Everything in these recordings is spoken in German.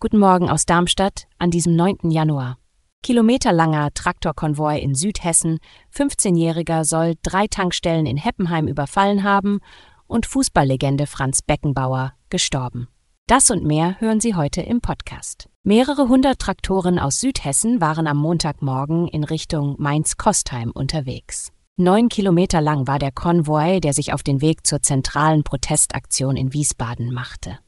Guten Morgen aus Darmstadt an diesem 9. Januar. Kilometerlanger Traktorkonvoi in Südhessen, 15-Jähriger soll drei Tankstellen in Heppenheim überfallen haben und Fußballlegende Franz Beckenbauer gestorben. Das und mehr hören Sie heute im Podcast. Mehrere hundert Traktoren aus Südhessen waren am Montagmorgen in Richtung Mainz-Kostheim unterwegs. Neun Kilometer lang war der Konvoi, der sich auf den Weg zur zentralen Protestaktion in Wiesbaden machte.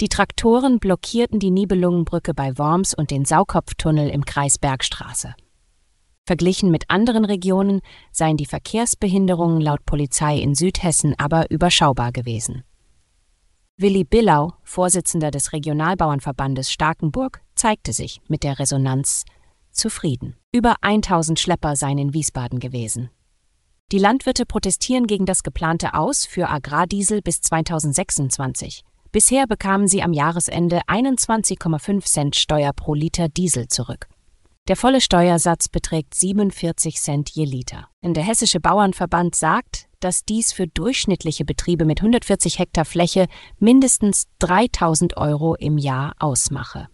Die Traktoren blockierten die Nibelungenbrücke bei Worms und den Saukopftunnel im Kreis Bergstraße. Verglichen mit anderen Regionen seien die Verkehrsbehinderungen laut Polizei in Südhessen aber überschaubar gewesen. Willi Billau, Vorsitzender des Regionalbauernverbandes Starkenburg, zeigte sich mit der Resonanz zufrieden. Über 1000 Schlepper seien in Wiesbaden gewesen. Die Landwirte protestieren gegen das geplante Aus für Agrardiesel bis 2026. Bisher bekamen sie am Jahresende 21,5 Cent Steuer pro Liter Diesel zurück. Der volle Steuersatz beträgt 47 Cent je Liter. Der Hessische Bauernverband sagt, dass dies für durchschnittliche Betriebe mit 140 Hektar Fläche mindestens 3000 Euro im Jahr ausmache.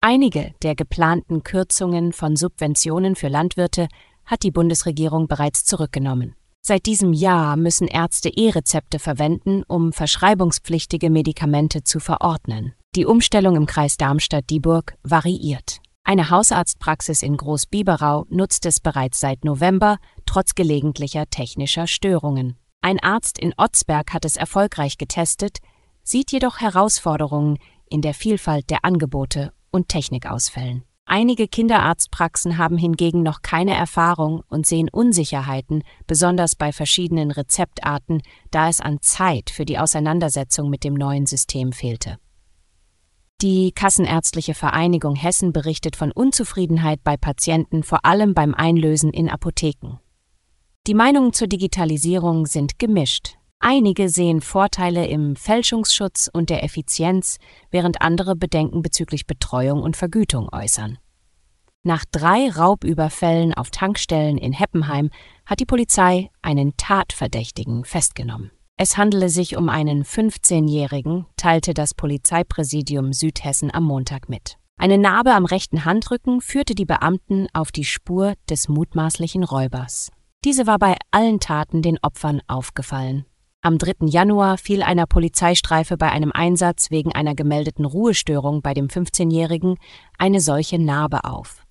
Einige der geplanten Kürzungen von Subventionen für Landwirte hat die Bundesregierung bereits zurückgenommen. Seit diesem Jahr müssen Ärzte E-Rezepte verwenden, um verschreibungspflichtige Medikamente zu verordnen. Die Umstellung im Kreis Darmstadt-Dieburg variiert. Eine Hausarztpraxis in Großbiberau nutzt es bereits seit November, trotz gelegentlicher technischer Störungen. Ein Arzt in Otzberg hat es erfolgreich getestet, sieht jedoch Herausforderungen in der Vielfalt der Angebote und Technikausfällen. Einige Kinderarztpraxen haben hingegen noch keine Erfahrung und sehen Unsicherheiten, besonders bei verschiedenen Rezeptarten, da es an Zeit für die Auseinandersetzung mit dem neuen System fehlte. Die Kassenärztliche Vereinigung Hessen berichtet von Unzufriedenheit bei Patienten, vor allem beim Einlösen in Apotheken. Die Meinungen zur Digitalisierung sind gemischt. Einige sehen Vorteile im Fälschungsschutz und der Effizienz, während andere Bedenken bezüglich Betreuung und Vergütung äußern. Nach drei Raubüberfällen auf Tankstellen in Heppenheim hat die Polizei einen Tatverdächtigen festgenommen. Es handele sich um einen 15-Jährigen, teilte das Polizeipräsidium Südhessen am Montag mit. Eine Narbe am rechten Handrücken führte die Beamten auf die Spur des mutmaßlichen Räubers. Diese war bei allen Taten den Opfern aufgefallen. Am 3. Januar fiel einer Polizeistreife bei einem Einsatz wegen einer gemeldeten Ruhestörung bei dem 15-Jährigen eine solche Narbe auf.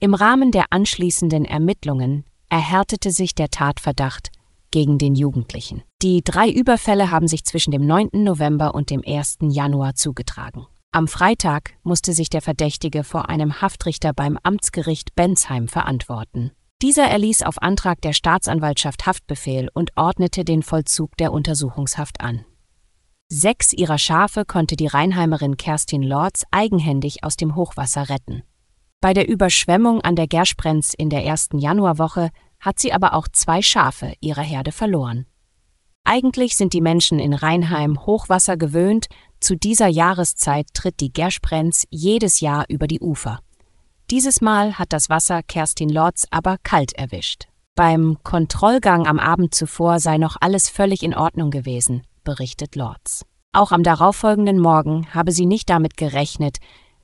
Im Rahmen der anschließenden Ermittlungen erhärtete sich der Tatverdacht gegen den Jugendlichen. Die drei Überfälle haben sich zwischen dem 9. November und dem 1. Januar zugetragen. Am Freitag musste sich der Verdächtige vor einem Haftrichter beim Amtsgericht Bensheim verantworten. Dieser erließ auf Antrag der Staatsanwaltschaft Haftbefehl und ordnete den Vollzug der Untersuchungshaft an. Sechs ihrer Schafe konnte die Rheinheimerin Kerstin Lorz eigenhändig aus dem Hochwasser retten. Bei der Überschwemmung an der Gersprenz in der ersten Januarwoche hat sie aber auch zwei Schafe ihrer Herde verloren. Eigentlich sind die Menschen in Rheinheim Hochwasser gewöhnt, zu dieser Jahreszeit tritt die Gersprenz jedes Jahr über die Ufer. Dieses Mal hat das Wasser Kerstin Lorz aber kalt erwischt. Beim Kontrollgang am Abend zuvor sei noch alles völlig in Ordnung gewesen, berichtet Lorz. Auch am darauffolgenden Morgen habe sie nicht damit gerechnet,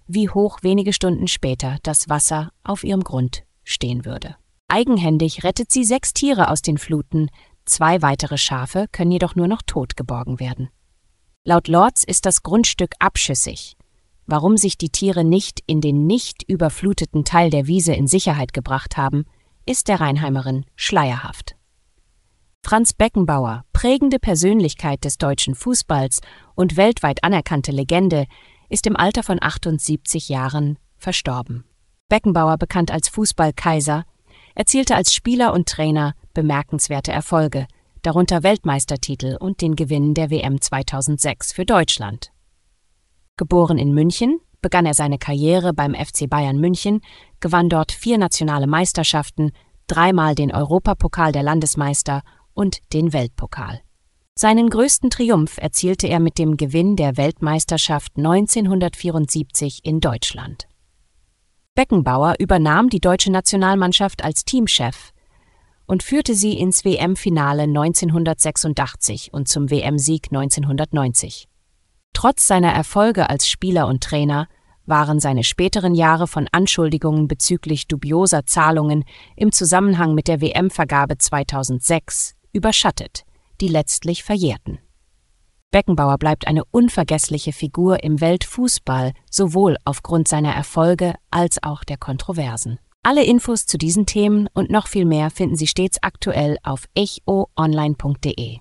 wie hoch wenige Stunden später das Wasser auf ihrem Grund stehen würde. Eigenhändig rettet sie sechs Tiere aus den Fluten, zwei weitere Schafe können jedoch nur noch tot geborgen werden. Laut Lorz ist das Grundstück abschüssig. Warum sich die Tiere nicht in den nicht überfluteten Teil der Wiese in Sicherheit gebracht haben, ist der Rheinheimerin schleierhaft. Franz Beckenbauer, prägende Persönlichkeit des deutschen Fußballs und weltweit anerkannte Legende, ist im Alter von 78 Jahren verstorben. Beckenbauer, bekannt als Fußballkaiser, erzielte als Spieler und Trainer bemerkenswerte Erfolge, darunter Weltmeistertitel und den Gewinn der WM 2006 für Deutschland. Geboren in München, begann er seine Karriere beim FC Bayern München, gewann dort vier nationale Meisterschaften, dreimal den Europapokal der Landesmeister und den Weltpokal. Seinen größten Triumph erzielte er mit dem Gewinn der Weltmeisterschaft 1974 in Deutschland. Beckenbauer übernahm die deutsche Nationalmannschaft als Teamchef und führte sie ins WM-Finale 1986 und zum WM-Sieg 1990. Trotz seiner Erfolge als Spieler und Trainer waren seine späteren Jahre von Anschuldigungen bezüglich dubioser Zahlungen im Zusammenhang mit der WM-Vergabe 2006 überschattet, die letztlich verjährten. Beckenbauer bleibt eine unvergessliche Figur im Weltfußball, sowohl aufgrund seiner Erfolge als auch der Kontroversen. Alle Infos zu diesen Themen und noch viel mehr finden Sie stets aktuell auf echoonline.de.